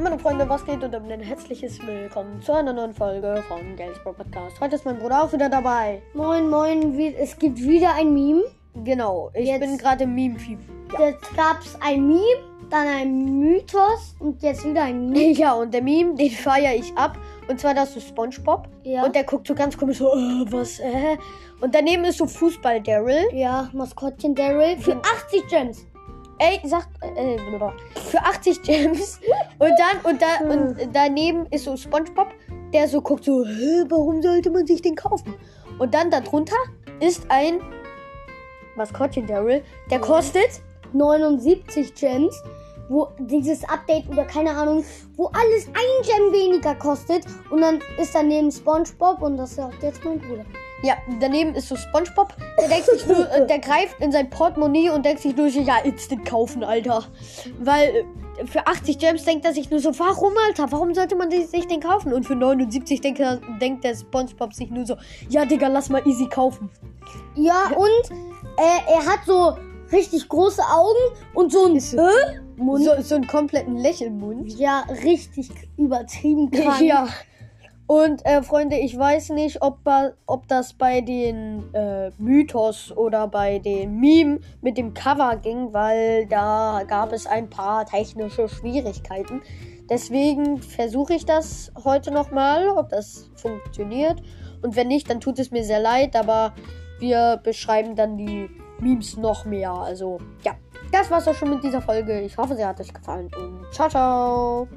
meine Freunde, was geht und ein herzliches Willkommen zu einer neuen Folge von Gamespro Podcast. Heute ist mein Bruder auch wieder dabei. Moin, moin, wie- es gibt wieder ein Meme. Genau, ich Jetzt- bin gerade im Meme-Fieber. Jetzt gab es ein Meme, dann ein Mythos und jetzt wieder ein Meme. Ja, und der Meme, den feiere ich ab. Und zwar das ist Spongebob. Ja. Und der guckt so ganz komisch so, äh, was, äh? Und daneben ist so Fußball-Daryl. Ja, Maskottchen Daryl für 80 Gems. Ey, sagt, äh, blablabla. für 80 Gems. Und dann, und, da, und daneben ist so Spongebob, der so guckt so, warum sollte man sich den kaufen? Und dann darunter ist ein Maskottchen Daryl, der kostet 79 Gems, wo dieses Update oder keine Ahnung, wo alles ein Gem weniger kostet. Und dann ist daneben Spongebob und das sagt jetzt mein Bruder. Ja, daneben ist so SpongeBob. Der denkt sich nur, äh, der greift in sein Portemonnaie und denkt sich nur so, ja, instant kaufen, Alter. Weil äh, für 80 Gems denkt er sich nur so, warum, Alter? Warum sollte man sich den kaufen? Und für 79 denkt, er, denkt der SpongeBob sich nur so, ja, Digga, lass mal easy kaufen. Ja, und äh, er hat so richtig große Augen und so ein Ist so- äh, Mund. So, so einen kompletten Lächelmund. Ja, richtig übertrieben krank. Ja. Und äh, Freunde, ich weiß nicht, ob, ob das bei den äh, Mythos oder bei dem Meme mit dem Cover ging, weil da gab es ein paar technische Schwierigkeiten. Deswegen versuche ich das heute nochmal, ob das funktioniert. Und wenn nicht, dann tut es mir sehr leid, aber wir beschreiben dann die Memes noch mehr. Also ja, das war's auch schon mit dieser Folge. Ich hoffe, sie hat euch gefallen und ciao, ciao.